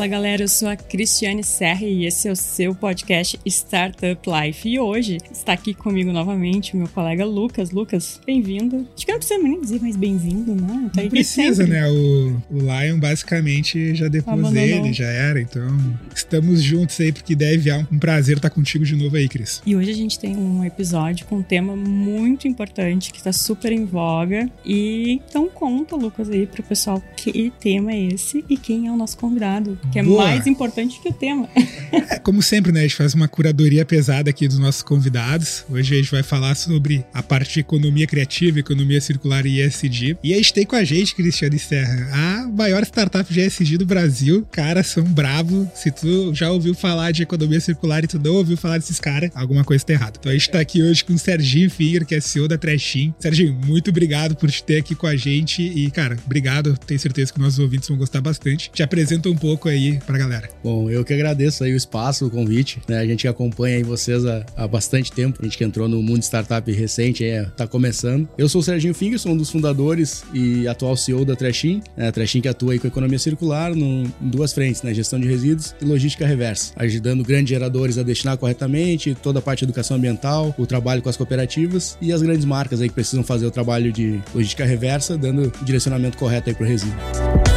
Fala galera, eu sou a Cristiane Serra e esse é o seu podcast Startup Life. E hoje está aqui comigo novamente o meu colega Lucas. Lucas, bem-vindo. Acho que não precisa nem dizer mais bem-vindo, né? Tá não precisa, né? O, o Lion basicamente já depois dele, já era. Então, estamos juntos aí porque deve um prazer estar contigo de novo aí, Cris. E hoje a gente tem um episódio com um tema muito importante que está super em voga. E então conta, Lucas, aí pro pessoal que tema é esse e quem é o nosso convidado que é Boa. mais importante que o tema. É, como sempre, né? A gente faz uma curadoria pesada aqui dos nossos convidados. Hoje a gente vai falar sobre a parte de economia criativa, economia circular e ESG. E a gente tem com a gente, Cristiane Serra, a maior startup de ESG do Brasil. Cara, são bravo. Se tu já ouviu falar de economia circular e tu não ouviu falar desses caras, alguma coisa tá errada. Então a gente tá aqui hoje com o Serginho Finger, que é CEO da Trashin. Serginho, muito obrigado por te ter aqui com a gente. E, cara, obrigado. Tenho certeza que nossos ouvintes vão gostar bastante. Te apresenta um pouco aí aí pra galera. Bom, eu que agradeço aí o espaço, o convite, né? A gente acompanha aí vocês há, há bastante tempo. A gente que entrou no mundo startup recente, é, tá começando. Eu sou o Serginho Finger, sou um dos fundadores e atual CEO da Trashin. Né? A Trashin que atua aí com economia circular no, em duas frentes, né? Gestão de resíduos e logística reversa, ajudando grandes geradores a destinar corretamente, toda a parte de educação ambiental, o trabalho com as cooperativas e as grandes marcas aí que precisam fazer o trabalho de logística reversa, dando o direcionamento correto aí pro resíduo.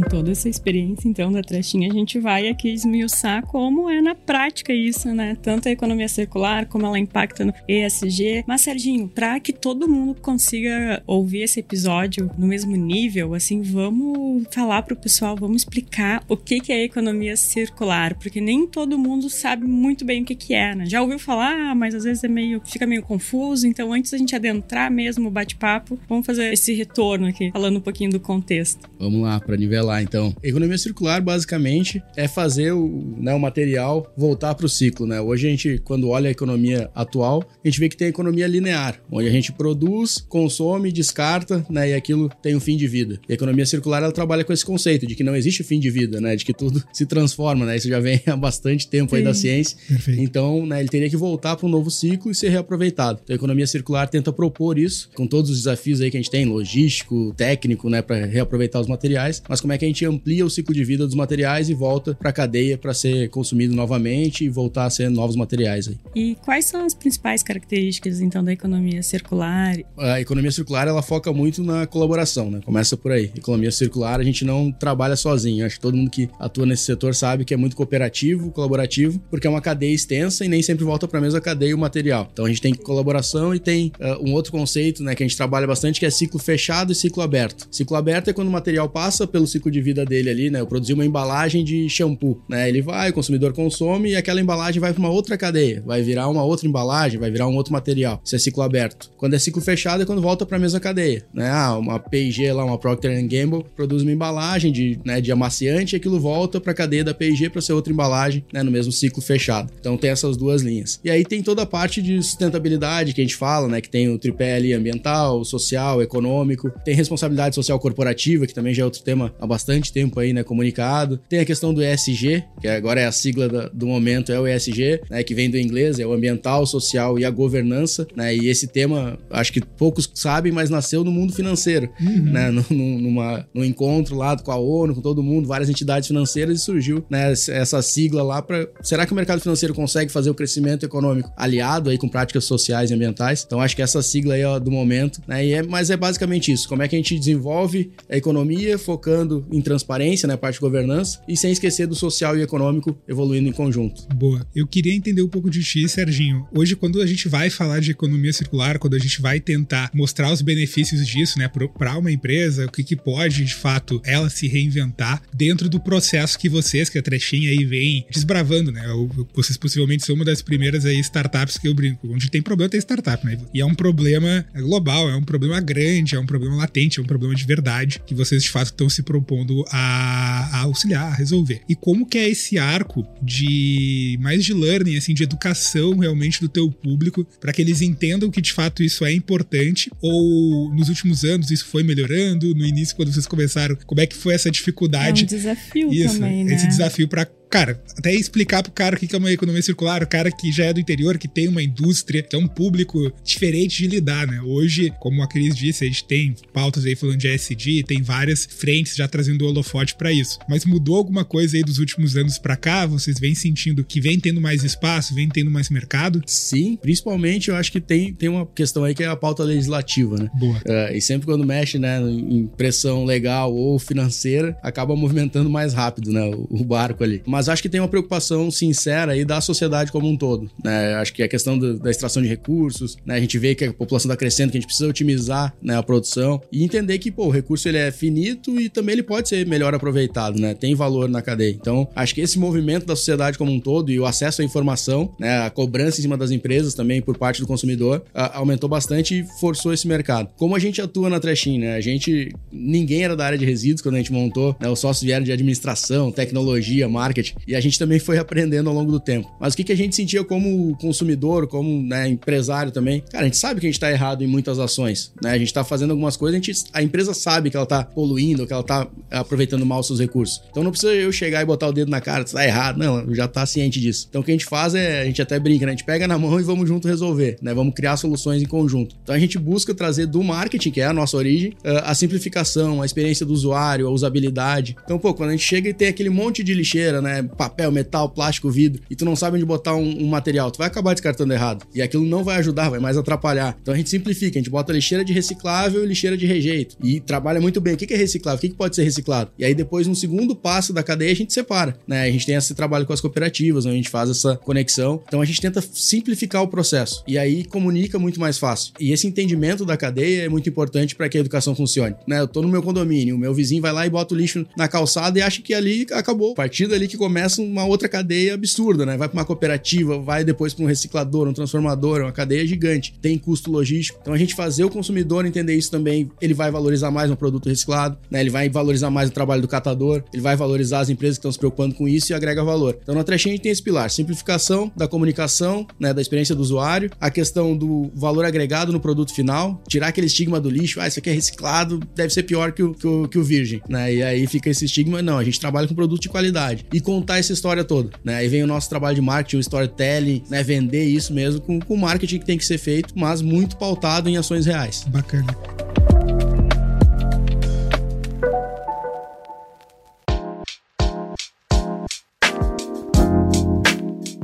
Toda essa experiência, então, da trechinha, a gente vai aqui esmiuçar como é na prática isso, né? Tanto a economia circular, como ela impacta no ESG. Mas, Serginho, para que todo mundo consiga ouvir esse episódio no mesmo nível, assim, vamos falar para o pessoal, vamos explicar o que, que é economia circular, porque nem todo mundo sabe muito bem o que, que é, né? Já ouviu falar, mas às vezes é meio, fica meio confuso, então antes da gente adentrar mesmo o bate-papo, vamos fazer esse retorno aqui, falando um pouquinho do contexto. Vamos lá, para nivelar lá, então. Economia circular, basicamente, é fazer o, né, o material voltar para o ciclo, né? Hoje a gente, quando olha a economia atual, a gente vê que tem a economia linear, onde a gente produz, consome, descarta, né? E aquilo tem um fim de vida. E a economia circular, ela trabalha com esse conceito de que não existe fim de vida, né? De que tudo se transforma, né? Isso já vem há bastante tempo Sim. aí da ciência. Perfeito. Então, né, ele teria que voltar para um novo ciclo e ser reaproveitado. Então, a economia circular tenta propor isso, com todos os desafios aí que a gente tem, logístico, técnico, né? Para reaproveitar os materiais. Mas como é que a gente amplia o ciclo de vida dos materiais e volta para a cadeia para ser consumido novamente e voltar a ser novos materiais aí. E quais são as principais características então da economia circular? A economia circular ela foca muito na colaboração, né? Começa por aí. Economia circular a gente não trabalha sozinho. Acho que todo mundo que atua nesse setor sabe que é muito cooperativo, colaborativo, porque é uma cadeia extensa e nem sempre volta para a mesma cadeia o material. Então a gente tem colaboração e tem uh, um outro conceito, né, que a gente trabalha bastante que é ciclo fechado e ciclo aberto. Ciclo aberto é quando o material passa pelo ciclo de vida dele ali, né? Eu produzi uma embalagem de shampoo, né? Ele vai, o consumidor consome e aquela embalagem vai para uma outra cadeia, vai virar uma outra embalagem, vai virar um outro material. Isso é ciclo aberto. Quando é ciclo fechado é quando volta para a mesma cadeia, né? Ah, uma P&G lá, uma Procter Gamble produz uma embalagem de, né, de amaciante e aquilo volta para a cadeia da P&G para ser outra embalagem, né, no mesmo ciclo fechado. Então tem essas duas linhas. E aí tem toda a parte de sustentabilidade que a gente fala, né, que tem o tripé ali ambiental, social, econômico, tem responsabilidade social corporativa, que também já é outro tema bastante tempo aí, né, comunicado. Tem a questão do ESG, que agora é a sigla do momento, é o ESG, né, que vem do inglês, é o ambiental, social e a governança, né, e esse tema, acho que poucos sabem, mas nasceu no mundo financeiro, uhum. né, no, numa, num encontro lá com a ONU, com todo mundo, várias entidades financeiras e surgiu, né, essa sigla lá para será que o mercado financeiro consegue fazer o crescimento econômico aliado aí com práticas sociais e ambientais? Então acho que essa sigla aí é do momento, né, e é, mas é basicamente isso, como é que a gente desenvolve a economia focando em transparência, né, parte de governança, e sem esquecer do social e econômico evoluindo em conjunto. Boa. Eu queria entender um pouco de ti, Serginho. Hoje, quando a gente vai falar de economia circular, quando a gente vai tentar mostrar os benefícios disso, né, para uma empresa, o que, que pode, de fato, ela se reinventar dentro do processo que vocês, que a Trechinha aí vem desbravando, né? Vocês possivelmente são uma das primeiras aí startups que eu brinco. Onde tem problema, tem startup, né? E é um problema global, é um problema grande, é um problema latente, é um problema de verdade que vocês, de fato, estão se propondo propondo a, a auxiliar, a resolver. E como que é esse arco de mais de learning, assim, de educação realmente do teu público, para que eles entendam que de fato isso é importante? Ou nos últimos anos isso foi melhorando? No início, quando vocês começaram, como é que foi essa dificuldade? É um desafio isso, também, né? Esse desafio para cara, até explicar pro cara o que é uma economia circular, o cara que já é do interior, que tem uma indústria, que é um público diferente de lidar, né? Hoje, como a Cris disse, a gente tem pautas aí falando de ESG, tem várias frentes já trazendo o holofote para isso. Mas mudou alguma coisa aí dos últimos anos para cá? Vocês vêm sentindo que vem tendo mais espaço, vem tendo mais mercado? Sim, principalmente eu acho que tem, tem uma questão aí que é a pauta legislativa, né? Boa. Uh, e sempre quando mexe, né, em pressão legal ou financeira, acaba movimentando mais rápido, né, o, o barco ali. Mas mas acho que tem uma preocupação sincera aí da sociedade como um todo. Né? Acho que a questão do, da extração de recursos, né? a gente vê que a população está crescendo, que a gente precisa otimizar né, a produção e entender que pô, o recurso ele é finito e também ele pode ser melhor aproveitado, né? tem valor na cadeia. Então, acho que esse movimento da sociedade como um todo e o acesso à informação, né, a cobrança em cima das empresas também por parte do consumidor, a, aumentou bastante e forçou esse mercado. Como a gente atua na Trashin, né? A gente, ninguém era da área de resíduos quando a gente montou, né? Os sócios vieram de administração, tecnologia, marketing, e a gente também foi aprendendo ao longo do tempo. Mas o que, que a gente sentia como consumidor, como né, empresário também? Cara, a gente sabe que a gente está errado em muitas ações. Né? A gente está fazendo algumas coisas, a, gente, a empresa sabe que ela está poluindo, que ela está aproveitando mal os seus recursos. Então não precisa eu chegar e botar o dedo na cara, está errado. Não, já está ciente disso. Então o que a gente faz é, a gente até brinca, né? A gente pega na mão e vamos junto resolver, né? Vamos criar soluções em conjunto. Então a gente busca trazer do marketing, que é a nossa origem, a simplificação, a experiência do usuário, a usabilidade. Então, pô, quando a gente chega e tem aquele monte de lixeira, né? Papel, metal, plástico, vidro, e tu não sabe onde botar um, um, material, tu vai acabar descartando errado. E aquilo não vai ajudar, vai mais atrapalhar. Então a gente simplifica, a gente bota lixeira de reciclável e lixeira de rejeito. E trabalha muito bem. O que é reciclável? O que pode ser reciclado? E aí depois, no segundo passo da cadeia, a gente separa. Né? A gente tem esse trabalho com as cooperativas, onde a gente faz essa conexão. Então a gente tenta simplificar o processo. E aí comunica muito mais fácil. E esse entendimento da cadeia é muito importante para que a educação funcione. Né? Eu tô no meu condomínio, o meu vizinho vai lá e bota o lixo na calçada e acha que ali acabou. A partir dali que começa uma outra cadeia absurda, né? Vai para uma cooperativa, vai depois para um reciclador, um transformador, uma cadeia gigante. Tem custo logístico. Então a gente fazer o consumidor entender isso também, ele vai valorizar mais um produto reciclado, né? Ele vai valorizar mais o trabalho do catador, ele vai valorizar as empresas que estão se preocupando com isso e agrega valor. Então na Trechinha a gente tem esse pilar, simplificação da comunicação, né, da experiência do usuário, a questão do valor agregado no produto final, tirar aquele estigma do lixo, ah, isso aqui é reciclado, deve ser pior que o, que o, que o virgem, né? E aí fica esse estigma, não, a gente trabalha com produto de qualidade e contar essa história toda, né? Aí vem o nosso trabalho de marketing, o storytelling, né? Vender isso mesmo com o marketing que tem que ser feito, mas muito pautado em ações reais. Bacana.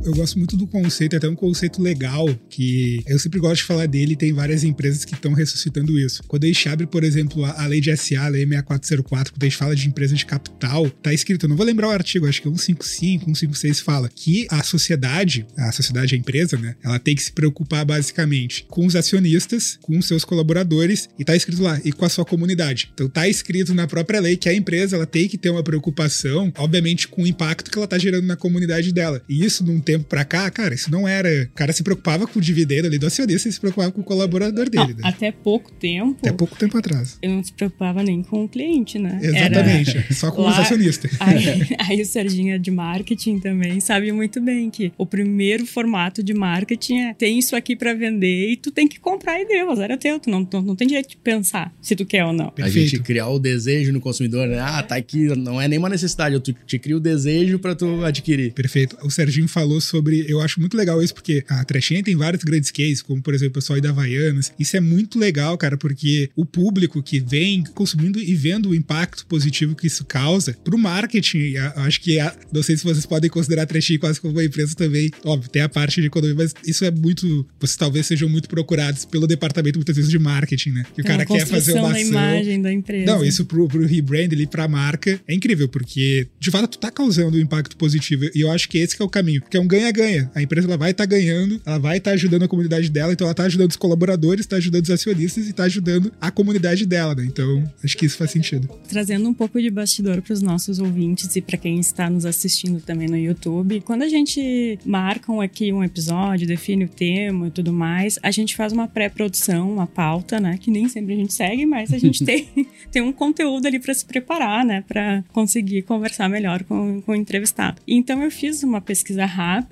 Eu gosto muito do conceito, é até um conceito legal, que eu sempre gosto de falar dele, tem várias empresas que estão ressuscitando isso. Quando a gente abre, por exemplo, a, a lei de SA, a lei 6404, quando a gente fala de empresa de capital, tá escrito, não vou lembrar o artigo, acho que é 155, 156 fala que a sociedade, a sociedade, a empresa, né, ela tem que se preocupar basicamente com os acionistas, com os seus colaboradores, e tá escrito lá, e com a sua comunidade. Então tá escrito na própria lei que a empresa, ela tem que ter uma preocupação, obviamente, com o impacto que ela tá gerando na comunidade dela. E isso num tempo pra cá, cara, isso não era. O cara se preocupava com o dividendo ali do acionista e se preocupava com o colaborador dele. Não, né? Até pouco tempo. Até pouco tempo atrás. Eu não se preocupava nem com o cliente, né? Exatamente. Era... Só com Lá... os acionistas. Aí, aí o Serginho é de marketing também sabe muito bem que o primeiro formato de marketing é tem isso aqui para vender e tu tem que comprar e deu, era teu. Tu não, tu não tem direito de pensar se tu quer ou não. Perfeito. A gente criar o desejo no consumidor, né? Ah, tá aqui, não é nenhuma necessidade, eu te crio o desejo para tu adquirir. Perfeito. O Serginho falou sobre. Eu acho muito legal isso, porque a Trechinha tem vários grandes cases, como por exemplo o pessoal aí da Havaianas. Isso é muito legal, cara, porque o público que vem consumindo e vendo o impacto positivo que isso causa pro marketing, acho que não sei se vocês podem considerar a Trechinha quase como uma empresa também. Óbvio, tem a parte de economia, mas isso é muito. Vocês talvez sejam muito procurados pelo departamento muitas vezes de marketing, né? Que o cara quer fazer uma ação. imagem da empresa. Não, isso pro, pro rebrand ali, pra marca, é incrível, porque de fato tu tá causando um impacto positivo. E eu acho que esse que é o caminho, porque é um ganha-ganha. A empresa ela vai estar tá ganhando, ela vai estar tá ajudando a comunidade dela, então ela está ajudando os colaboradores, está ajudando os acionistas e está ajudando a comunidade dela, né? Então, acho que isso faz sentido. Trazendo um pouco de bastidor para os nossos ouvintes e para quem está nos assistindo também no YouTube, quando a gente marca aqui um episódio, define o tema e tudo mais, a gente faz uma pré-produção, uma pauta, né? Que nem sempre a gente segue, mas a gente tem, tem um conteúdo ali para se preparar, né? Para conseguir conversar melhor com, com o entrevistado. Então eu fiz uma pesquisa rápida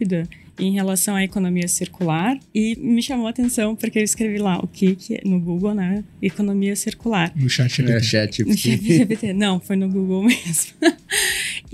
em relação à economia circular e me chamou a atenção porque eu escrevi lá o que, que no Google, né? Economia circular. No chat GPT. É, chat no chat GPT. Não, foi no Google mesmo.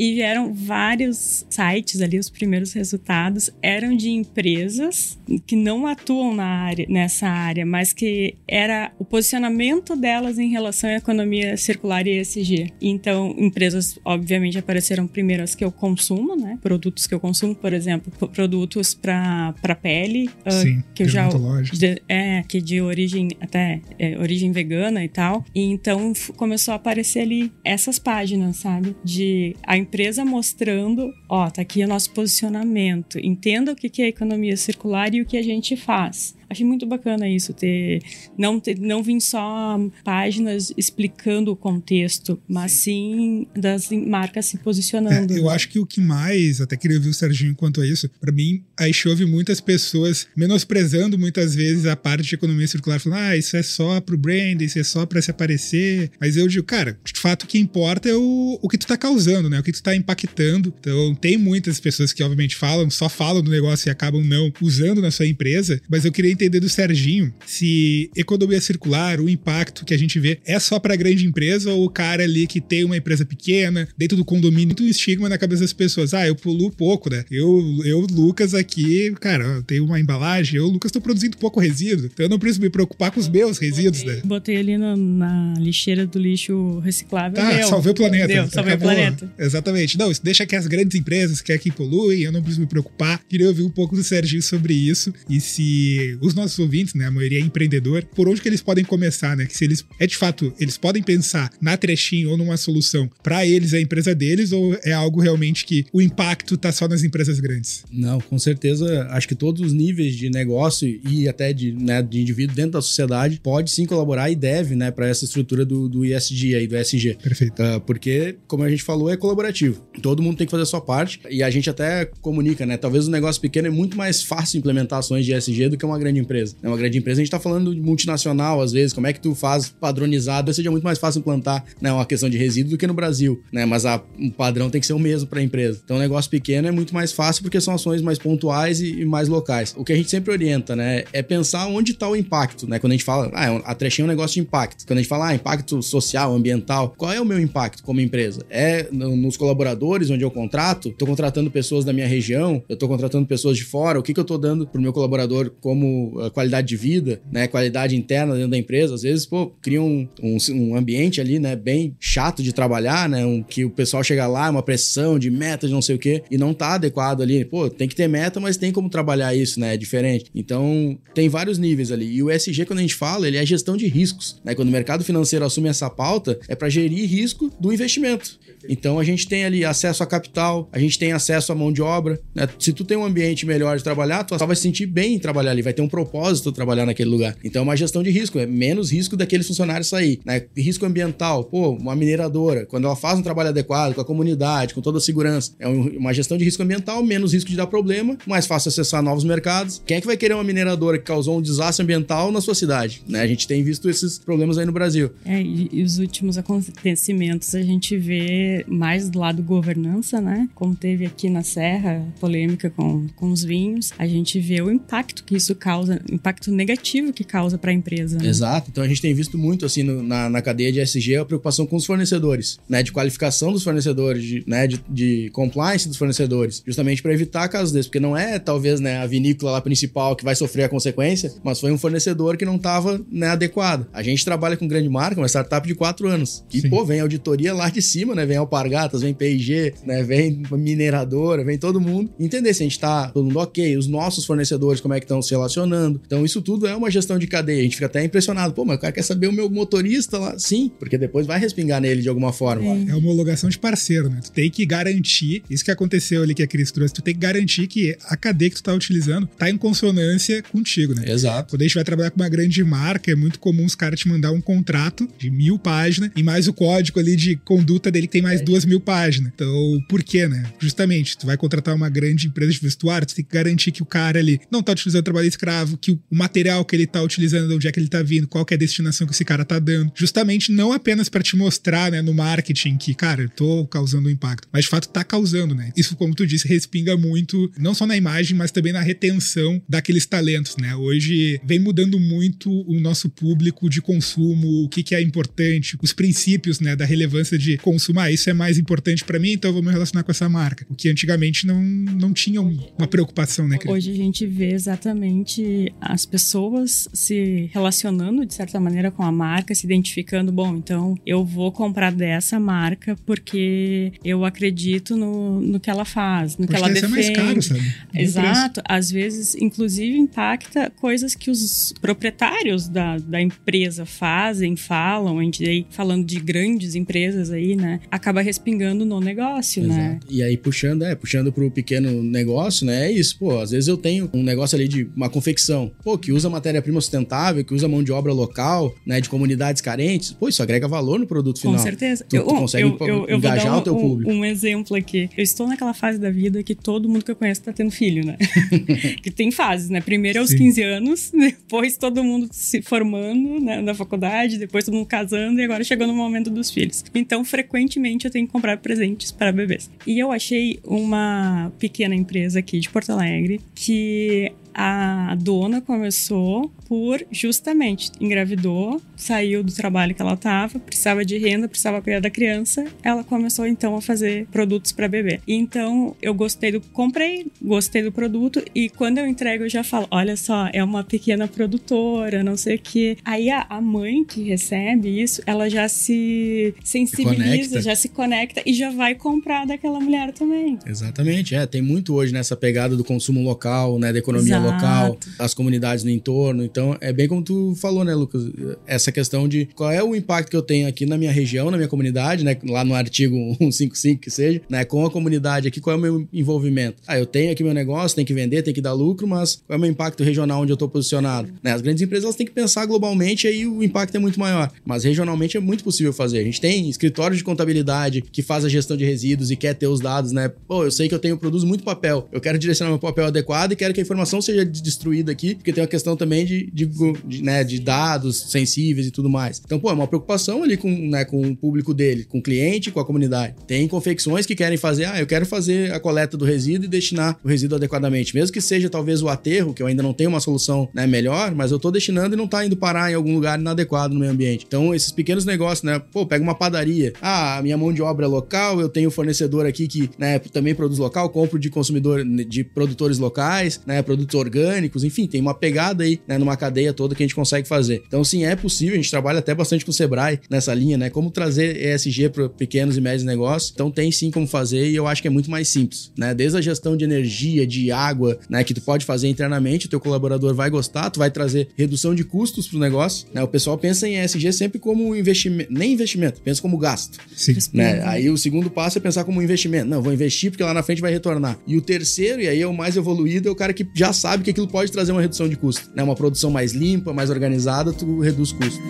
E vieram vários sites ali, os primeiros resultados eram de empresas que não atuam na área, nessa área, mas que era o posicionamento delas em relação à economia circular e ESG. Então, empresas, obviamente, apareceram primeiro as que eu consumo, né? Produtos que eu consumo, por exemplo, produtos para pele. Ah, Sim, uh, que eu já de, É, que de origem até é, origem vegana e tal. E então começou a aparecer ali essas páginas, sabe? De a empresa mostrando, ó, tá aqui o nosso posicionamento. Entenda o que é economia circular e o que a gente faz. Achei muito bacana isso, ter não, ter, não vir só páginas explicando o contexto, mas sim, das marcas se posicionando. É, eu acho que o que mais, até queria ouvir o Serginho quanto a isso, para mim, aí chove muitas pessoas menosprezando muitas vezes a parte de economia circular, falando, ah, isso é só pro brand, isso é só para se aparecer. Mas eu digo, cara, de fato o que importa é o, o que tu tá causando, né? O que tu tá impactando. Então, tem muitas pessoas que obviamente falam, só falam do negócio e acabam não usando na sua empresa, mas eu queria entender do Serginho se economia circular, o impacto que a gente vê é só para grande empresa ou o cara ali que tem uma empresa pequena, dentro do condomínio, muito estigma na cabeça das pessoas. Ah, eu poluo pouco, né? Eu, eu Lucas, aqui, cara, eu tenho uma embalagem, eu, Lucas, tô produzindo pouco resíduo, então eu não preciso me preocupar com os meus resíduos, né? Botei ali no, na lixeira do lixo reciclável. Tá, deu. salvei o planeta. Deu, salvei acabou. o planeta. Exatamente. Não, isso deixa que as grandes empresas que é que poluem, eu não preciso me preocupar. Queria ouvir um pouco do Serginho sobre isso e se os nossos ouvintes, né, a maioria é empreendedor, por onde que eles podem começar, né? Que se eles, é de fato, eles podem pensar na trechinho ou numa solução para eles, a empresa deles, ou é algo realmente que o impacto tá só nas empresas grandes? Não, com certeza, acho que todos os níveis de negócio e até de, né, de indivíduo dentro da sociedade pode sim colaborar e deve, né, para essa estrutura do, do ISG aí, do SG. Perfeito. Uh, porque, como a gente falou, é colaborativo. Todo mundo tem que fazer a sua parte e a gente até comunica, né? Talvez um negócio pequeno é muito mais fácil implementar ações de ESG do que uma grande empresa. É uma grande empresa, a gente tá falando de multinacional, às vezes, como é que tu faz padronizado, seja muito mais fácil implantar né, uma questão de resíduo do que no Brasil, né? Mas a, o padrão tem que ser o mesmo para a empresa. Então, um negócio pequeno é muito mais fácil porque são ações mais pontuais e, e, mais locais. O que a gente sempre orienta, né, é pensar onde tá o impacto, né? Quando a gente fala, ah, é a trechinha é um negócio de impacto. Quando a gente fala, ah, impacto social, ambiental, qual é o meu impacto como empresa? É nos colaboradores onde eu contrato? Tô contratando pessoas da minha região? Eu tô contratando pessoas de fora? O que que eu tô dando pro meu colaborador como uh, qualidade de vida, né? Qualidade interna dentro da empresa. Às vezes, pô, cria um, um, um ambiente ali, né? Bem chato de trabalhar, né? Um, que o pessoal chega lá, uma pressão de meta de não sei o quê, e não tá adequado ali. Pô, tem que ter meta, mas tem como trabalhar isso, né? É diferente. Então, tem vários níveis ali. E o SG, quando a gente fala, ele é gestão de riscos, né? Quando o mercado financeiro assume essa pauta, é para gerir risco do investimento. Então a gente tem ali acesso a capital, a gente tem acesso à mão de obra. Né? Se tu tem um ambiente melhor de trabalhar, tu só vai se sentir bem em trabalhar ali, vai ter um propósito trabalhar naquele lugar. Então é uma gestão de risco, é menos risco daqueles funcionários sair. Né? Risco ambiental, pô, uma mineradora, quando ela faz um trabalho adequado com a comunidade, com toda a segurança, é uma gestão de risco ambiental, menos risco de dar problema, mais fácil acessar novos mercados. Quem é que vai querer uma mineradora que causou um desastre ambiental na sua cidade? Né? A gente tem visto esses problemas aí no Brasil. É, e os últimos acontecimentos a gente vê mais do lado governança, né? Como teve aqui na Serra, polêmica com, com os vinhos, a gente vê o impacto que isso causa, impacto negativo que causa para a empresa. Né? Exato. Então a gente tem visto muito assim no, na, na cadeia de SG a preocupação com os fornecedores, né? De qualificação dos fornecedores, de, né? De, de compliance dos fornecedores, justamente para evitar casos desses, porque não é talvez né, a vinícola lá principal que vai sofrer a consequência, mas foi um fornecedor que não estava né, adequado. A gente trabalha com grande marca, uma startup de quatro anos. E, Sim. pô, vem auditoria lá de cima, né? Vem Alpargatas, vem PIG, né? Vem mineradora, vem todo mundo. Entender se a gente tá todo mundo ok, os nossos fornecedores, como é que estão se relacionando funcionando. Então, isso tudo é uma gestão de cadeia. A gente fica até impressionado. Pô, mas o cara quer saber o meu motorista lá. Sim, porque depois vai respingar nele de alguma forma. É homologação de parceiro, né? Tu tem que garantir, isso que aconteceu ali que a Cris trouxe, tu tem que garantir que a cadeia que tu tá utilizando tá em consonância contigo, né? Exato. Quando a gente vai trabalhar com uma grande marca, é muito comum os caras te mandar um contrato de mil páginas e mais o código ali de conduta dele que tem mais é. duas mil páginas. Então, por quê, né? Justamente, tu vai contratar uma grande empresa de vestuário, tu tem que garantir que o cara ali não tá utilizando trabalho escravo, que o material que ele tá utilizando, de onde é que ele tá vindo, qual que é a destinação que esse cara tá dando. Justamente não apenas para te mostrar, né, no marketing que, cara, eu tô causando um impacto, mas de fato tá causando, né? Isso, como tu disse, respinga muito, não só na imagem, mas também na retenção daqueles talentos, né? Hoje vem mudando muito o nosso público de consumo, o que, que é importante, os princípios, né, da relevância de consumo. Ah, isso é mais importante para mim, então eu vou me relacionar com essa marca. O que antigamente não, não tinha uma preocupação, né? Hoje a gente vê exatamente as pessoas se relacionando de certa maneira com a marca, se identificando, bom, então eu vou comprar dessa marca porque eu acredito no, no que ela faz, no Pode que ela defende. mais caro, sabe? Exato. Às vezes, inclusive, impacta coisas que os proprietários da, da empresa fazem, falam, a gente aí falando de grandes empresas aí, né? Acaba respingando no negócio, né? Exato. né? E aí puxando, é, puxando pro pequeno negócio, né? É isso, pô, às vezes eu tenho um negócio ali de uma confecção, pô, que usa matéria-prima sustentável, que usa mão de obra local, né, de comunidades carentes, pô, isso agrega valor no produto final. Com certeza. Tu, eu, tu consegue eu, eu, eu engajar um, o teu público. Um exemplo aqui. Eu estou naquela fase da vida que todo mundo que eu conheço tá tendo filho, né? que tem fases, né? Primeiro aos Sim. 15 anos, depois todo mundo se formando né, na faculdade, depois todo mundo casando e agora chegou no momento dos filhos. Então, frequentemente eu tenho que comprar presentes para bebês. E eu achei uma pequena empresa aqui de Porto Alegre que a dona começou por justamente engravidou, saiu do trabalho que ela estava, precisava de renda, precisava cuidar da criança. Ela começou então a fazer produtos para bebê. Então eu gostei do comprei, gostei do produto e quando eu entrego eu já falo, olha só, é uma pequena produtora, não sei o que. Aí a, a mãe que recebe isso, ela já se sensibiliza, se já se conecta e já vai comprar daquela mulher também. Exatamente, é, tem muito hoje nessa pegada do consumo local, né, da economia Exato. local, as comunidades no entorno. Então, é bem como tu falou, né, Lucas? Essa questão de qual é o impacto que eu tenho aqui na minha região, na minha comunidade, né? Lá no artigo 155 que seja, né? Com a comunidade aqui, qual é o meu envolvimento? Ah, eu tenho aqui meu negócio, tem que vender, tem que dar lucro, mas qual é o meu impacto regional onde eu estou posicionado? Né? As grandes empresas elas têm que pensar globalmente aí o impacto é muito maior. Mas regionalmente é muito possível fazer. A gente tem escritórios de contabilidade que faz a gestão de resíduos e quer ter os dados, né? Pô, eu sei que eu tenho, produzo muito papel. Eu quero direcionar meu papel adequado e quero que a informação seja destruída aqui, porque tem uma questão também de, de, de, né, de dados sensíveis e tudo mais. Então, pô, é uma preocupação ali com, né, com o público dele, com o cliente, com a comunidade. Tem confecções que querem fazer, ah, eu quero fazer a coleta do resíduo e destinar o resíduo adequadamente. Mesmo que seja talvez o aterro, que eu ainda não tenho uma solução né, melhor, mas eu tô destinando e não tá indo parar em algum lugar inadequado no meio ambiente. Então, esses pequenos negócios, né? Pô, pega uma padaria. Ah, a minha mão de obra é local, eu tenho fornecedor aqui que né, também produz local, compro de consumidor, de produtores locais, né? Produtos orgânicos, enfim, tem uma pegada aí, né? Numa cadeia toda que a gente consegue fazer. Então, sim, é possível, a gente trabalha até bastante com o Sebrae nessa linha, né? Como trazer ESG para pequenos e médios negócios. Então, tem sim como fazer e eu acho que é muito mais simples, né? Desde a gestão de energia, de água, né? Que tu pode fazer internamente, o teu colaborador vai gostar, tu vai trazer redução de custos para o negócio, né? O pessoal pensa em ESG sempre como investimento, nem investimento, pensa como gasto. Sim. Né? Aí o segundo passo é pensar como investimento. Não, vou investir porque lá na frente vai retornar. E o terceiro, e aí é o mais evoluído, é o cara que já sabe que aquilo pode trazer uma redução de custo, né? Uma produção mais limpa, mais organizada, tu reduz custo.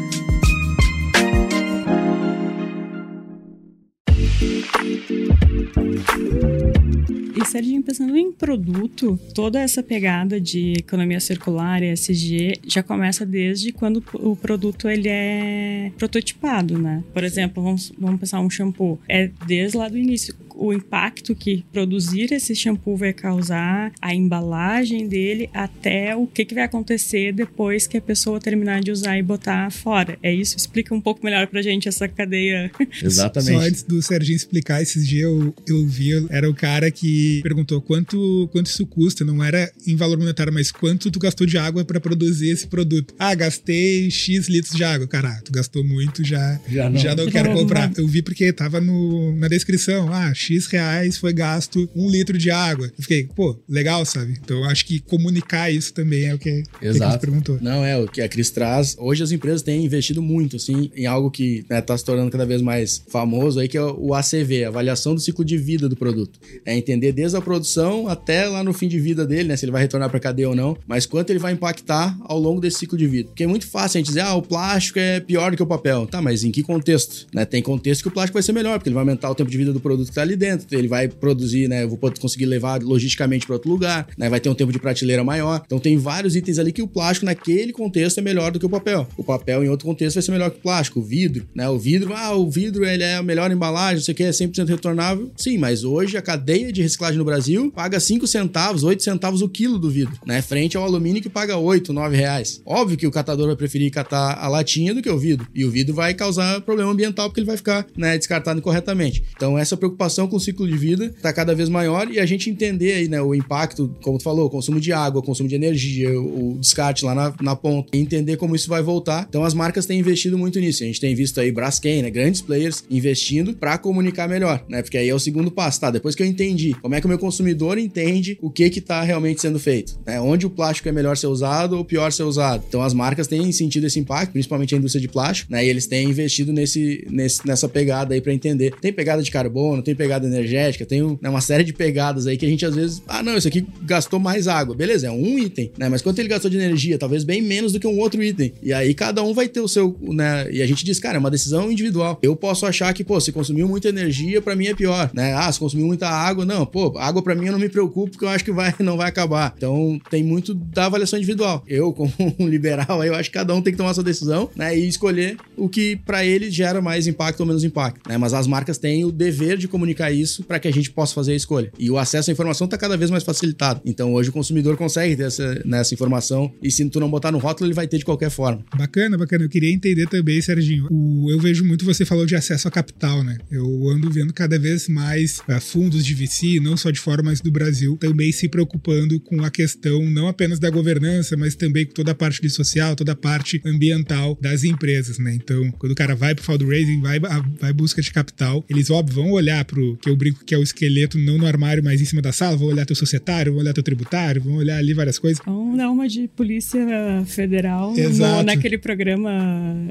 Serginho, pensando em produto, toda essa pegada de economia circular, ESG, já começa desde quando o produto ele é prototipado, né? Por exemplo, vamos, vamos pensar um shampoo. É desde lá do início o impacto que produzir esse shampoo vai causar, a embalagem dele, até o que, que vai acontecer depois que a pessoa terminar de usar e botar fora. É isso? Explica um pouco melhor pra gente essa cadeia. Exatamente. Só antes do Serginho explicar, esses dias eu, eu vi, era o cara que perguntou quanto, quanto isso custa, não era em valor monetário, mas quanto tu gastou de água para produzir esse produto. Ah, gastei X litros de água. Cara, tu gastou muito, já, já não, já não quero comprar. Eu vi porque tava no, na descrição, ah, X reais foi gasto um litro de água. Eu fiquei, pô, legal, sabe? Então acho que comunicar isso também é o que, Exato. que a perguntou. Não, é o que a Cris traz. Hoje as empresas têm investido muito, assim, em algo que né, tá se tornando cada vez mais famoso aí, que é o ACV, avaliação do ciclo de vida do produto. É entender desde a produção até lá no fim de vida dele, né? Se ele vai retornar para cadeia ou não, mas quanto ele vai impactar ao longo desse ciclo de vida. Porque é muito fácil a gente dizer, ah, o plástico é pior do que o papel. Tá, mas em que contexto? Né? Tem contexto que o plástico vai ser melhor, porque ele vai aumentar o tempo de vida do produto que tá ali dentro, ele vai produzir, né? Eu vou conseguir levar logisticamente para outro lugar, né? Vai ter um tempo de prateleira maior. Então tem vários itens ali que o plástico naquele contexto é melhor do que o papel. O papel em outro contexto vai ser melhor que o plástico. O vidro, né? O vidro, ah, o vidro ele é a melhor embalagem, não sei o que, é 100% retornável. Sim, mas hoje a cadeia de reciclagem no Brasil paga 5 centavos, 8 centavos o quilo do vidro, né? Frente ao alumínio que paga 8, 9 reais. Óbvio que o catador vai preferir catar a latinha do que o vidro. E o vidro vai causar problema ambiental porque ele vai ficar né, descartado incorretamente. Então, essa preocupação com o ciclo de vida está cada vez maior e a gente entender aí, né, o impacto, como tu falou, consumo de água, consumo de energia, o descarte lá na, na ponta, e entender como isso vai voltar. Então, as marcas têm investido muito nisso. A gente tem visto aí Braskem, né, grandes players investindo para comunicar melhor, né? Porque aí é o segundo passo, tá? Depois que eu entendi como é que meu consumidor entende o que que tá realmente sendo feito, né? Onde o plástico é melhor ser usado ou pior ser usado. Então, as marcas têm sentido esse impacto, principalmente a indústria de plástico, né? E eles têm investido nesse, nesse nessa pegada aí para entender. Tem pegada de carbono, tem pegada energética, tem né, uma série de pegadas aí que a gente às vezes, ah, não, isso aqui gastou mais água. Beleza, é um item, né? Mas quanto ele gastou de energia? Talvez bem menos do que um outro item. E aí cada um vai ter o seu, né? E a gente diz, cara, é uma decisão individual. Eu posso achar que, pô, se consumiu muita energia, para mim é pior, né? Ah, se consumiu muita água, não, pô, água para mim eu não me preocupo porque eu acho que vai não vai acabar. Então tem muito da avaliação individual. Eu, como um liberal, eu acho que cada um tem que tomar sua decisão, né? E escolher o que para ele gera mais impacto ou menos impacto, né? Mas as marcas têm o dever de comunicar isso para que a gente possa fazer a escolha. E o acesso à informação está cada vez mais facilitado. Então hoje o consumidor consegue ter essa, nessa informação e se tu não botar no rótulo, ele vai ter de qualquer forma. Bacana, bacana. Eu queria entender também, Serginho. O, eu vejo muito você falou de acesso a capital, né? Eu ando vendo cada vez mais uh, fundos de VC, não só de fora, mas do Brasil, também se preocupando com a questão não apenas da governança, mas também com toda a parte de social, toda a parte ambiental das empresas, né? Então, quando o cara vai pro fundraising, vai, vai busca de capital, eles, óbvio, vão olhar pro que eu brinco que é o esqueleto não no armário, mas em cima da sala, vão olhar teu societário, vão olhar teu tributário, vão olhar ali várias coisas. Vão dar uma de Polícia Federal no, naquele programa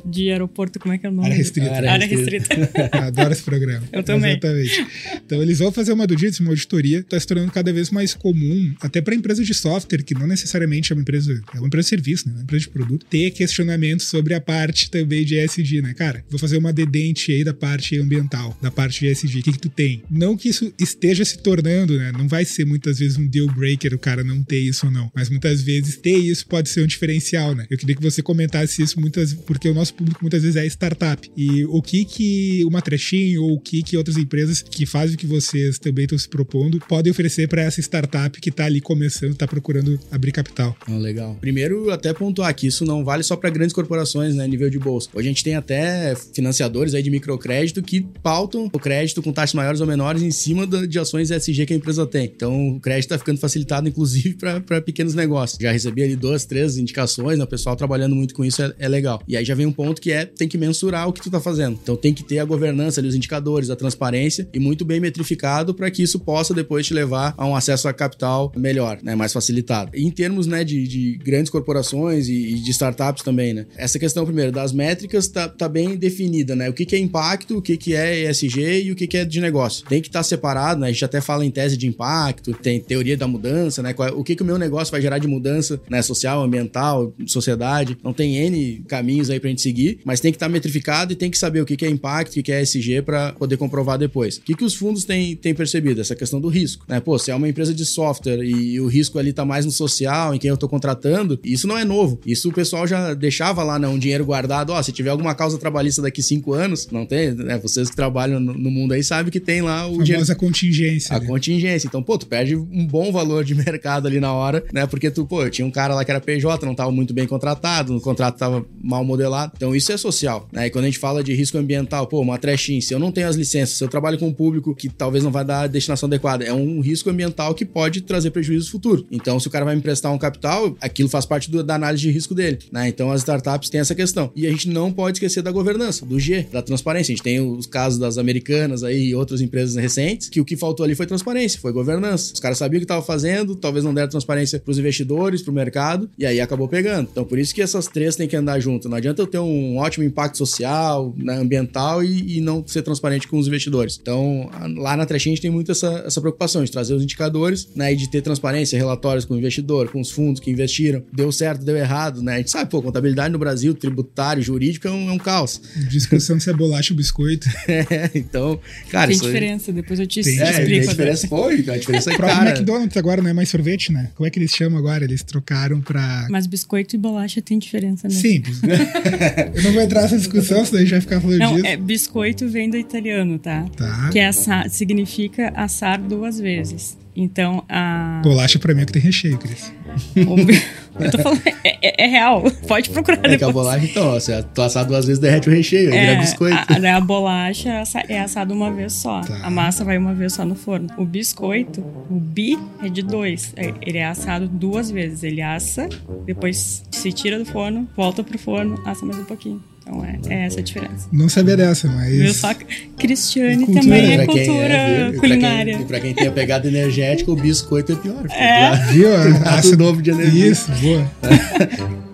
de aeroporto, como é que é o nome? Área restrita. Área, Área restrita. Adoro esse programa. Eu também. Exatamente. Então, eles vão fazer uma auditoria, uma auditoria, está se tornando cada vez mais comum, até para empresas de software, que não necessariamente é uma empresa, é uma empresa de serviço, né? Uma empresa de produto, ter questionamentos sobre a parte também de ESG, né? Cara, vou fazer uma dedente aí da parte ambiental, da parte de ESG. O que, que tu tem? Não que isso esteja se tornando, né? Não vai ser muitas vezes um deal breaker o cara não ter isso ou não. Mas muitas vezes ter isso pode ser um diferencial, né? Eu queria que você comentasse isso muitas, porque o nosso público muitas vezes é startup. E o que que uma trechinho ou o que que outras empresas que fazem o que vocês também estão se propondo podem oferecer para essa startup que tá ali começando, tá procurando abrir capital? Ah, legal. Primeiro, até pontuar que isso não vale só para grandes corporações, né? Nível de bolsa. Hoje a gente tem até financiadores aí de microcrédito que pautam o crédito com taxas maiores ou menores em cima de ações ESG que a empresa tem. Então, o crédito está ficando facilitado, inclusive, para pequenos negócios. Já recebi ali duas, três indicações, né? o pessoal trabalhando muito com isso é, é, legal. E aí já vem um ponto que é, tem que mensurar o que tu tá fazendo. Então, tem que ter a governança ali, os indicadores, a transparência e muito bem metrificado para que isso possa depois te levar a um acesso a capital melhor, né? Mais facilitado. Em termos, né, de, de grandes corporações e, e, de startups também, né? Essa questão, primeiro, das métricas tá, tá bem definida, né? O que, que é impacto, o que, que é ESG e o que, que é de negócio. Tem que estar tá separado, né? A gente até fala em tese de impacto, tem teoria da mudança, né? O que, que o meu negócio vai gerar de mudança, né? Social, ambiental, sociedade. Não tem N caminhos aí pra gente seguir, mas tem que estar tá metrificado e tem que saber o que, que é impacto, o que, que é ESG para poder comprovar depois. O que, que os fundos têm, têm percebido? Essa questão do risco, né? Pô, se é uma empresa de software e o risco ali tá mais no social, em quem eu tô contratando, isso não é novo. Isso o pessoal já deixava lá, né? Um dinheiro guardado. Ó, se tiver alguma causa trabalhista daqui cinco anos, não tem, né? Vocês que trabalham no, mundo aí sabem que tem lá o a dinheiro. contingência. A né? contingência. Então, pô, tu perde um bom valor de mercado ali na hora, né? Porque tu, pô, tinha um cara lá que era PJ, não tava muito bem contratado, o contrato tava mal modelado. Então, isso é social, né? E quando a gente fala de risco ambiental, pô, uma trechinha, se eu não tenho as licenças, se eu trabalho com um público que talvez não vai dar a destinação adequada, é um risco ambiental que pode trazer prejuízo futuro. Então, se o cara vai me emprestar um capital, aquilo faz parte do, da análise de risco dele, né? Então, as startups têm essa questão. E a gente não pode esquecer da governança, do G, da transparência. A gente tem os casos das americanas aí e outras empresas recentes, que o que faltou ali foi transparência, foi governança. Os caras sabiam o que estavam fazendo, talvez não deram transparência para os investidores, para o mercado, e aí acabou pegando. Então, por isso que essas três têm que andar junto. Não adianta eu ter um ótimo impacto social, né, ambiental e, e, não ser transparente com os investidores. Então, lá na Trechinha a gente tem muito essa, essa preocupação de trazer os indicadores, né, e de ter transparência, relatórios com o investidor, com os fundos que investiram. Deu certo, deu errado, né? A gente sabe, pô, contabilidade no Brasil, tributário, jurídico é um, é um caos. Discussão se é bolacha ou biscoito. é, então, cara... Tem diferença, aí... depois eu te, tem, te é, explico. Tem diferença, pô, a diferença é cara. O McDonald's agora não é mais sorvete, né? Como é que eles chamam agora? Eles trocaram pra... Mas biscoito e bolacha tem diferença, né? Sim. eu não vou entrar nessa discussão, senão a gente vai ficar falando não, disso. É, biscoito vem do italiano, tá? Tá. Que é assar, significa assar duas vezes. Então, a. Bolacha pra mim é que tem recheio, Cris. Eu tô falando, é, é, é, real. Pode procurar é depois. que a bolacha, então, ó, você tu assar duas vezes, derrete o recheio, é, vira biscoito. A, a bolacha é assada uma vez só. Tá. A massa vai uma vez só no forno. O biscoito, o bi, é de dois. Ele é assado duas vezes. Ele assa, depois se tira do forno, volta pro forno, assa mais um pouquinho. Então é, é, essa a diferença. Não sabia dessa, mas. Viu só? Cristiane Cultura, também é cultura é, culinária. E pra, quem, e pra quem tem a pegada energética, o biscoito é pior. É. Viu? Ato novo de energia. Isso, boa.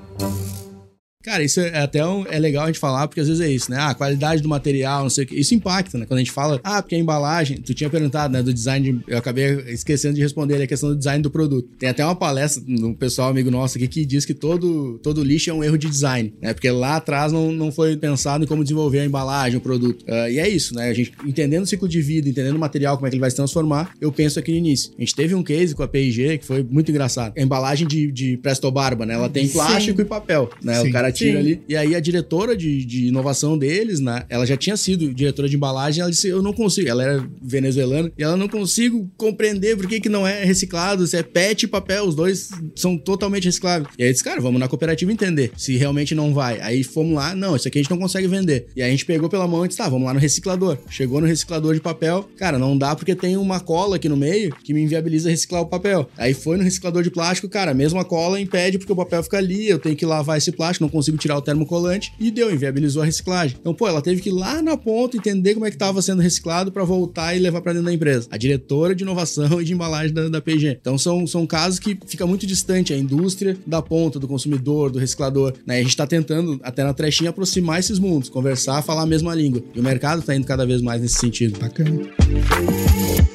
Cara, isso é até um, é legal a gente falar, porque às vezes é isso, né? Ah, a qualidade do material, não sei o que. Isso impacta, né? Quando a gente fala, ah, porque a embalagem, tu tinha perguntado, né, do design, de, eu acabei esquecendo de responder a questão do design do produto. Tem até uma palestra um pessoal amigo nosso aqui que diz que todo, todo lixo é um erro de design, né? Porque lá atrás não, não foi pensado em como desenvolver a embalagem, o produto. Uh, e é isso, né? A gente entendendo o ciclo de vida, entendendo o material, como é que ele vai se transformar, eu penso aqui no início. A gente teve um case com a P&G que foi muito engraçado. A embalagem de, de Presto Barba, né? Ela tem plástico Sim. e papel, né? Sim. O cara tira Sim. ali. E aí a diretora de, de inovação deles, né? Ela já tinha sido diretora de embalagem, ela disse: Eu não consigo. Ela era venezuelana e ela não consigo compreender por que, que não é reciclado, se é PET e papel, os dois são totalmente recicláveis. E aí disse, cara, vamos na cooperativa entender se realmente não vai. Aí fomos lá, não, isso aqui a gente não consegue vender. E aí a gente pegou pela mão e disse: tá, vamos lá no reciclador. Chegou no reciclador de papel, cara, não dá porque tem uma cola aqui no meio que me inviabiliza reciclar o papel. Aí foi no reciclador de plástico, cara, a mesma cola impede porque o papel fica ali, eu tenho que lavar esse plástico, não consigo tirar o termocolante e deu, inviabilizou a reciclagem. Então, pô, ela teve que ir lá na ponta entender como é que estava sendo reciclado para voltar e levar para dentro da empresa. A diretora de inovação e de embalagem da, da PG. Então, são, são casos que fica muito distante a indústria da ponta, do consumidor, do reciclador. Né? A gente está tentando, até na trechinha, aproximar esses mundos, conversar, falar a mesma língua. E o mercado está indo cada vez mais nesse sentido. Bacana.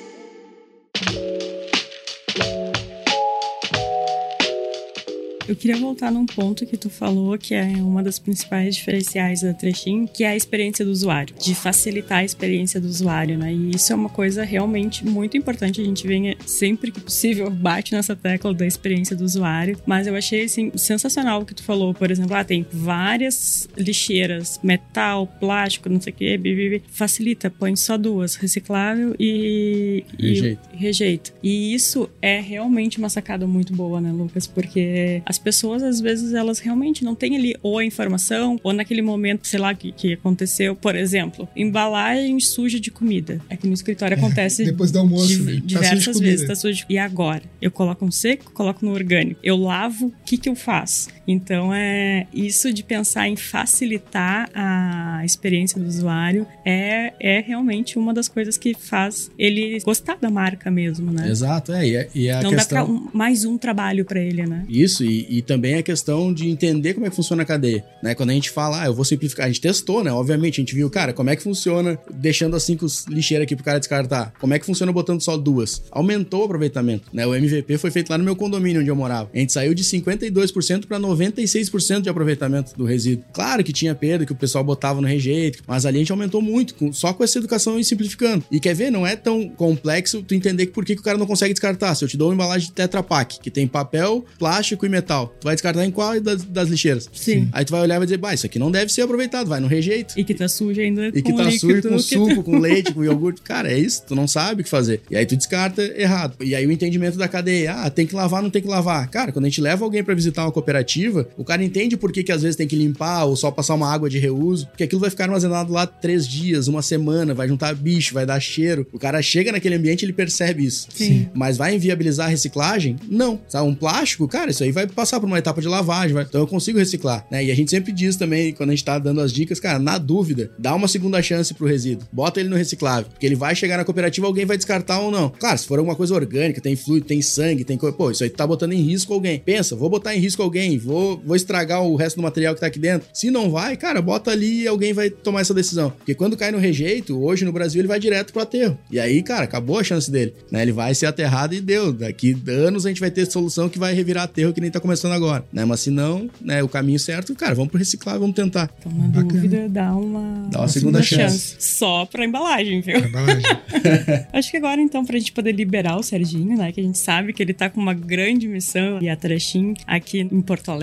Eu queria voltar num ponto que tu falou, que é uma das principais diferenciais da Trechin, que é a experiência do usuário, de facilitar a experiência do usuário, né? E isso é uma coisa realmente muito importante. A gente vem sempre que possível bate nessa tecla da experiência do usuário, mas eu achei assim sensacional o que tu falou, por exemplo, ah, tem várias lixeiras, metal, plástico, não sei o que, bibibi. facilita, põe só duas, reciclável e Rejeito. E, rejeito. E isso é realmente uma sacada muito boa, né, Lucas? Porque as pessoas, às vezes, elas realmente não têm ali ou a informação, ou naquele momento, sei lá, que, que aconteceu, por exemplo, embalagem suja de comida. Aqui no escritório acontece Depois do almoço, div- tá diversas vezes. Tá sujo de... E agora? Eu coloco no seco, coloco no orgânico. Eu lavo, o que, que eu faço? Então, é isso de pensar em facilitar a experiência do usuário é, é realmente uma das coisas que faz ele gostar da marca mesmo, né? Exato, é. E, é- e a Não questão... dá pra um- mais um trabalho pra ele, né? Isso, e, e também a questão de entender como é que funciona a cadeia, né? Quando a gente fala, ah, eu vou simplificar, a gente testou, né? Obviamente, a gente viu, cara, como é que funciona deixando as cinco lixeiras aqui pro cara descartar? Como é que funciona botando só duas? Aumentou o aproveitamento, né? O MVP foi feito lá no meu condomínio onde eu morava. A gente saiu de 52% para 96% de aproveitamento do resíduo. Claro que tinha perda, que o pessoal botava no rejeito, mas ali a gente aumentou muito, com- só com essa educação e simplificando. E quer ver, não é tão complexo tu entender por que, que o cara não consegue descartar. Se eu te dou uma embalagem de Tetra Pak, que tem papel, plástico e metal, tu vai descartar em qual das, das lixeiras? Sim. Aí tu vai olhar e vai dizer, bah, isso aqui não deve ser aproveitado, vai no rejeito. E que tá sujo ainda E que com tá líquido, sujo com suco, com leite, com iogurte. Cara, é isso, tu não sabe o que fazer. E aí tu descarta errado. E aí o entendimento da cadeia, ah, tem que lavar, não tem que lavar. Cara, quando a gente leva alguém pra visitar uma cooperativa, cooperativa, o cara entende por que, que às vezes tem que limpar ou só passar uma água de reuso, porque aquilo vai ficar armazenado lá três dias, uma semana, vai juntar bicho, vai dar cheiro. O cara chega naquele ambiente ele percebe isso. Sim. Mas vai inviabilizar a reciclagem? Não. Sabe, um plástico, cara, isso aí vai passar por uma etapa de lavagem, vai... então eu consigo reciclar, né? E a gente sempre diz também, quando a gente tá dando as dicas, cara, na dúvida, dá uma segunda chance pro resíduo. Bota ele no reciclável, porque ele vai chegar na cooperativa, alguém vai descartar ou não. Claro, se for alguma coisa orgânica, tem fluido, tem sangue, tem coisa, pô, isso aí tá botando em risco alguém. Pensa, vou botar em risco alguém, vou, vou estragar o resto do material que tá aqui dentro. Se não vai, cara, bota ali e alguém vai tomar essa decisão. Porque quando cai no rejeito, hoje no Brasil ele vai direto pro aterro. E aí, cara, acabou a chance dele, né? Ele vai ser aterrado e deu. Daqui anos a gente vai ter solução que vai revirar aterro que nem tá começando agora, né? Mas se não, né, o caminho certo, cara, vamos pro reciclar, vamos tentar. Então, na Bacana. dúvida, dá uma, Dá uma segunda chance. Só pra embalagem, viu? Embalagem. Acho que agora, então, pra gente poder liberar o Serginho, né? Que a gente sabe que ele tá com uma grande missão e a Trechim aqui em Porto Alegre.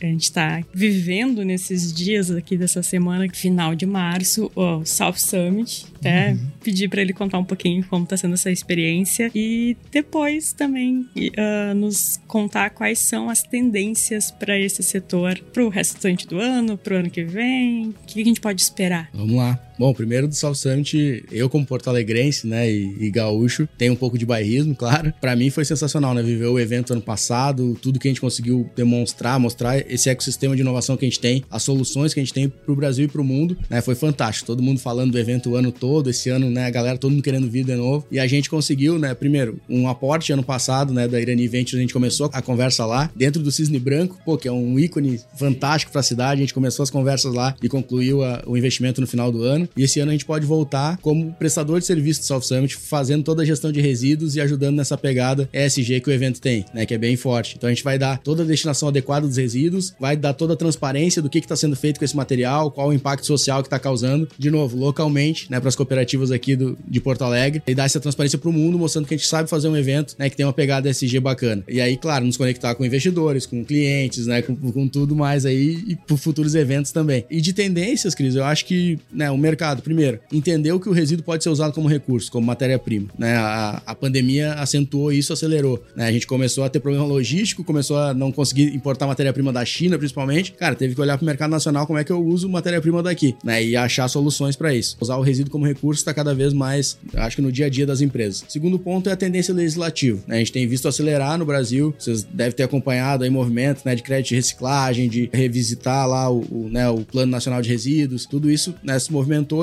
A gente tá vivendo nesses dias aqui dessa semana, final de março, o South Summit. Até pedir pra ele contar um pouquinho como tá sendo essa experiência e depois também ah, nos contar quais são as tendências pra esse setor pro restante do ano, pro ano que vem. O que a gente pode esperar? Vamos lá. Bom, primeiro do South Summit, eu como porto-alegrense, né, e, e gaúcho, tenho um pouco de bairrismo, claro. Pra mim foi sensacional, né, viver o evento ano passado, tudo que a gente conseguiu demonstrar, mostrar esse ecossistema de inovação que a gente tem, as soluções que a gente tem pro Brasil e pro mundo, né, foi fantástico. Todo mundo falando do evento o ano todo, esse ano, né, a galera, todo mundo querendo vir de novo. E a gente conseguiu, né, primeiro, um aporte ano passado, né, da Irani Ventures, a gente começou a conversa lá, dentro do Cisne Branco, pô, que é um ícone fantástico pra cidade, a gente começou as conversas lá e concluiu a- o investimento no final do ano. E esse ano a gente pode voltar como prestador de serviço do South Summit, fazendo toda a gestão de resíduos e ajudando nessa pegada ESG que o evento tem, né? Que é bem forte. Então a gente vai dar toda a destinação adequada dos resíduos, vai dar toda a transparência do que está sendo feito com esse material, qual o impacto social que está causando, de novo, localmente, né? Para as cooperativas aqui do, de Porto Alegre, e dar essa transparência para o mundo, mostrando que a gente sabe fazer um evento, né? Que tem uma pegada ESG bacana. E aí, claro, nos conectar com investidores, com clientes, né? Com, com tudo mais aí e por futuros eventos também. E de tendências, Cris, eu acho que, né? O mercado, primeiro, entendeu que o resíduo pode ser usado como recurso, como matéria-prima, né? A, a pandemia acentuou isso, acelerou, né? A gente começou a ter problema logístico, começou a não conseguir importar matéria-prima da China, principalmente. Cara, teve que olhar para o mercado nacional como é que eu uso matéria-prima daqui, né? E achar soluções para isso. Usar o resíduo como recurso está cada vez mais, acho que no dia a dia das empresas. Segundo ponto é a tendência legislativa, né? A gente tem visto acelerar no Brasil, vocês devem ter acompanhado aí movimentos, né, de crédito de reciclagem, de revisitar lá o, o, né, o Plano Nacional de Resíduos, tudo isso né, se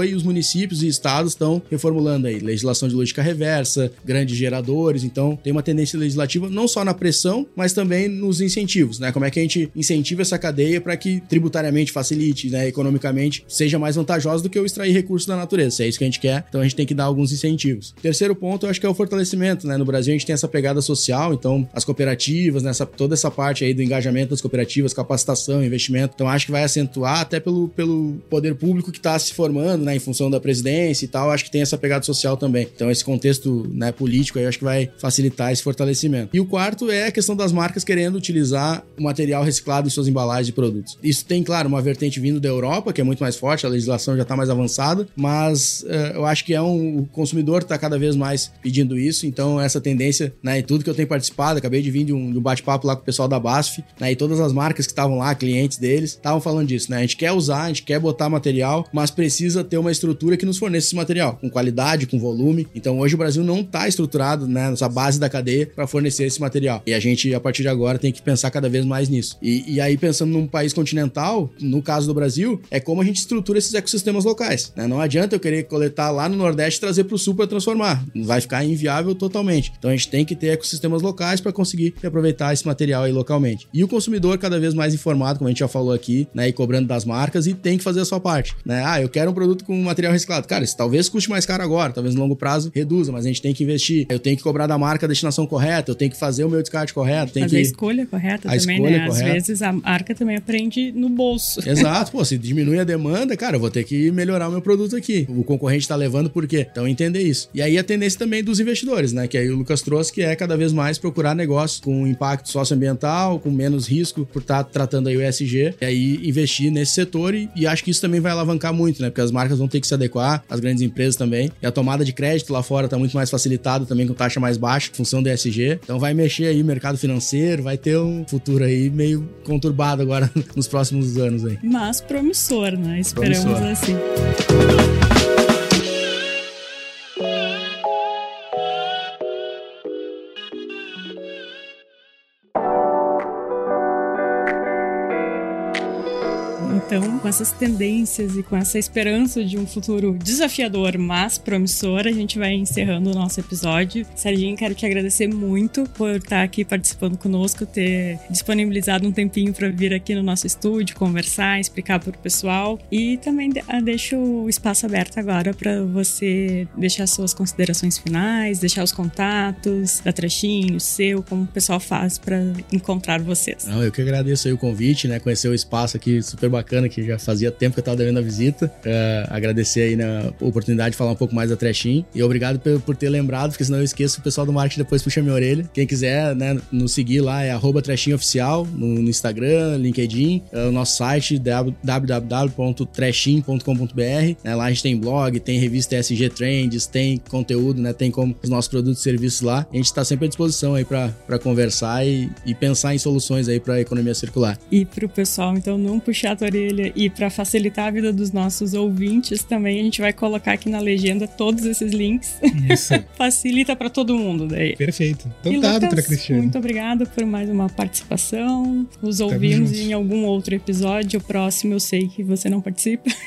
e os municípios e estados estão reformulando aí legislação de lógica reversa, grandes geradores, então tem uma tendência legislativa não só na pressão, mas também nos incentivos, né? Como é que a gente incentiva essa cadeia para que tributariamente facilite, né, economicamente seja mais vantajosa do que eu extrair recursos da natureza. Se é isso que a gente quer, então a gente tem que dar alguns incentivos. Terceiro ponto, eu acho que é o fortalecimento, né? No Brasil a gente tem essa pegada social, então as cooperativas, nessa toda essa parte aí do engajamento das cooperativas, capacitação, investimento. Então acho que vai acentuar até pelo, pelo poder público que está se formando, né, em função da presidência e tal, acho que tem essa pegada social também. Então esse contexto, né, político aí acho que vai facilitar esse fortalecimento. E o quarto é a questão das marcas querendo utilizar o material reciclado em suas embalagens de produtos. Isso tem, claro, uma vertente vindo da Europa, que é muito mais forte, a legislação já está mais avançada, mas eh, eu acho que é um o consumidor está cada vez mais pedindo isso, então essa tendência, né, e tudo que eu tenho participado, acabei de vir de um, um bate-papo lá com o pessoal da BASF, né, e todas as marcas que estavam lá, clientes deles, estavam falando disso, né? A gente quer usar, a gente quer botar material, mas precisa ter uma estrutura que nos forneça esse material, com qualidade, com volume. Então hoje o Brasil não está estruturado, né, nessa base da cadeia para fornecer esse material. E a gente, a partir de agora, tem que pensar cada vez mais nisso. E, e aí, pensando num país continental, no caso do Brasil, é como a gente estrutura esses ecossistemas locais. Né? Não adianta eu querer coletar lá no Nordeste e trazer para o Sul para transformar. Vai ficar inviável totalmente. Então a gente tem que ter ecossistemas locais para conseguir aproveitar esse material aí localmente. E o consumidor cada vez mais informado, como a gente já falou aqui, né, e cobrando das marcas e tem que fazer a sua parte, né? Ah, eu quero um produto com material reciclado. Cara, isso talvez custe mais caro agora, talvez no longo prazo reduza, mas a gente tem que investir. Eu tenho que cobrar da marca a destinação correta, eu tenho que fazer o meu descarte correto, tem Fazer que a escolha correta A também, escolha né? correta. Às vezes a marca também aprende no bolso. Exato, pô, se diminui a demanda, cara, eu vou ter que melhorar o meu produto aqui. O concorrente tá levando por quê? Então entender isso. E aí a tendência também dos investidores, né? Que aí o Lucas trouxe, que é cada vez mais procurar negócios com impacto socioambiental, com menos risco por estar tratando aí o ESG, e aí investir nesse setor e, e acho que isso também vai alavancar muito, né? Porque as marcas vão ter que se adequar, as grandes empresas também. E a tomada de crédito lá fora está muito mais facilitada também com taxa mais baixa, função do ESG. Então vai mexer aí o mercado financeiro, vai ter um futuro aí meio conturbado agora nos próximos anos aí. Mas promissor, né? Esperamos promissor. assim. Então, com essas tendências e com essa esperança de um futuro desafiador, mas promissor, a gente vai encerrando o nosso episódio. Serginho, quero te agradecer muito por estar aqui participando conosco, ter disponibilizado um tempinho para vir aqui no nosso estúdio, conversar, explicar para o pessoal. E também ah, deixo o espaço aberto agora para você deixar suas considerações finais, deixar os contatos da Trechinho, seu, como o pessoal faz para encontrar vocês. Não, eu que agradeço aí o convite, né? Conhecer o espaço aqui super bacana bacana, que já fazia tempo que eu tava devendo a visita. Uh, agradecer aí na oportunidade de falar um pouco mais da Trechin. E obrigado por, por, ter lembrado, porque senão eu esqueço, o pessoal do marketing depois puxa minha orelha. Quem quiser, né, nos seguir lá é arroba Oficial no, no, Instagram, LinkedIn, uh, o nosso site www.trechin.com.br. Né, lá a gente tem blog, tem revista SG Trends, tem conteúdo, né, tem como os nossos produtos e serviços lá. A gente está sempre à disposição aí para conversar e, e pensar em soluções aí para a economia circular. E para o pessoal, então, não puxar a orelha orelha e para facilitar a vida dos nossos ouvintes também, a gente vai colocar aqui na legenda todos esses links. Isso. Facilita para todo mundo daí. Perfeito. Então tá, doutora Cristiane. Muito obrigada por mais uma participação. Os ouvimos em algum outro episódio. O próximo eu sei que você não participa.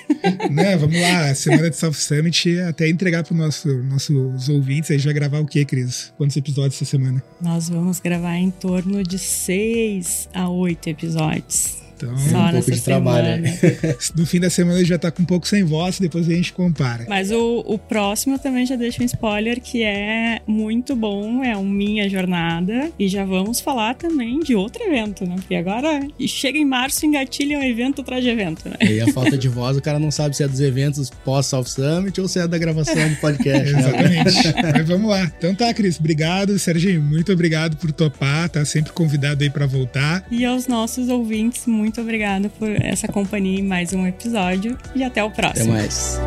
Né, vamos lá. Semana de South Summit até entregar para nosso, nossos ouvintes. A gente vai gravar o que, Cris? Quantos episódios essa semana? Nós vamos gravar em torno de seis a oito episódios. Então, Só um pouco de trabalho. no fim da semana ele já tá com um pouco sem voz, depois a gente compara. Mas o, o próximo também já deixa um spoiler que é muito bom, é um Minha Jornada. E já vamos falar também de outro evento, né? Porque agora chega em março, engatilha um evento atrás de evento, né? E a falta de voz, o cara não sabe se é dos eventos pós-South Summit ou se é da gravação do podcast. né? Exatamente. Mas vamos lá. Então tá, Cris, obrigado. Serginho, muito obrigado por topar, tá sempre convidado aí para voltar. E aos nossos ouvintes, muito muito obrigada por essa companhia em mais um episódio e até o próximo. Até mais.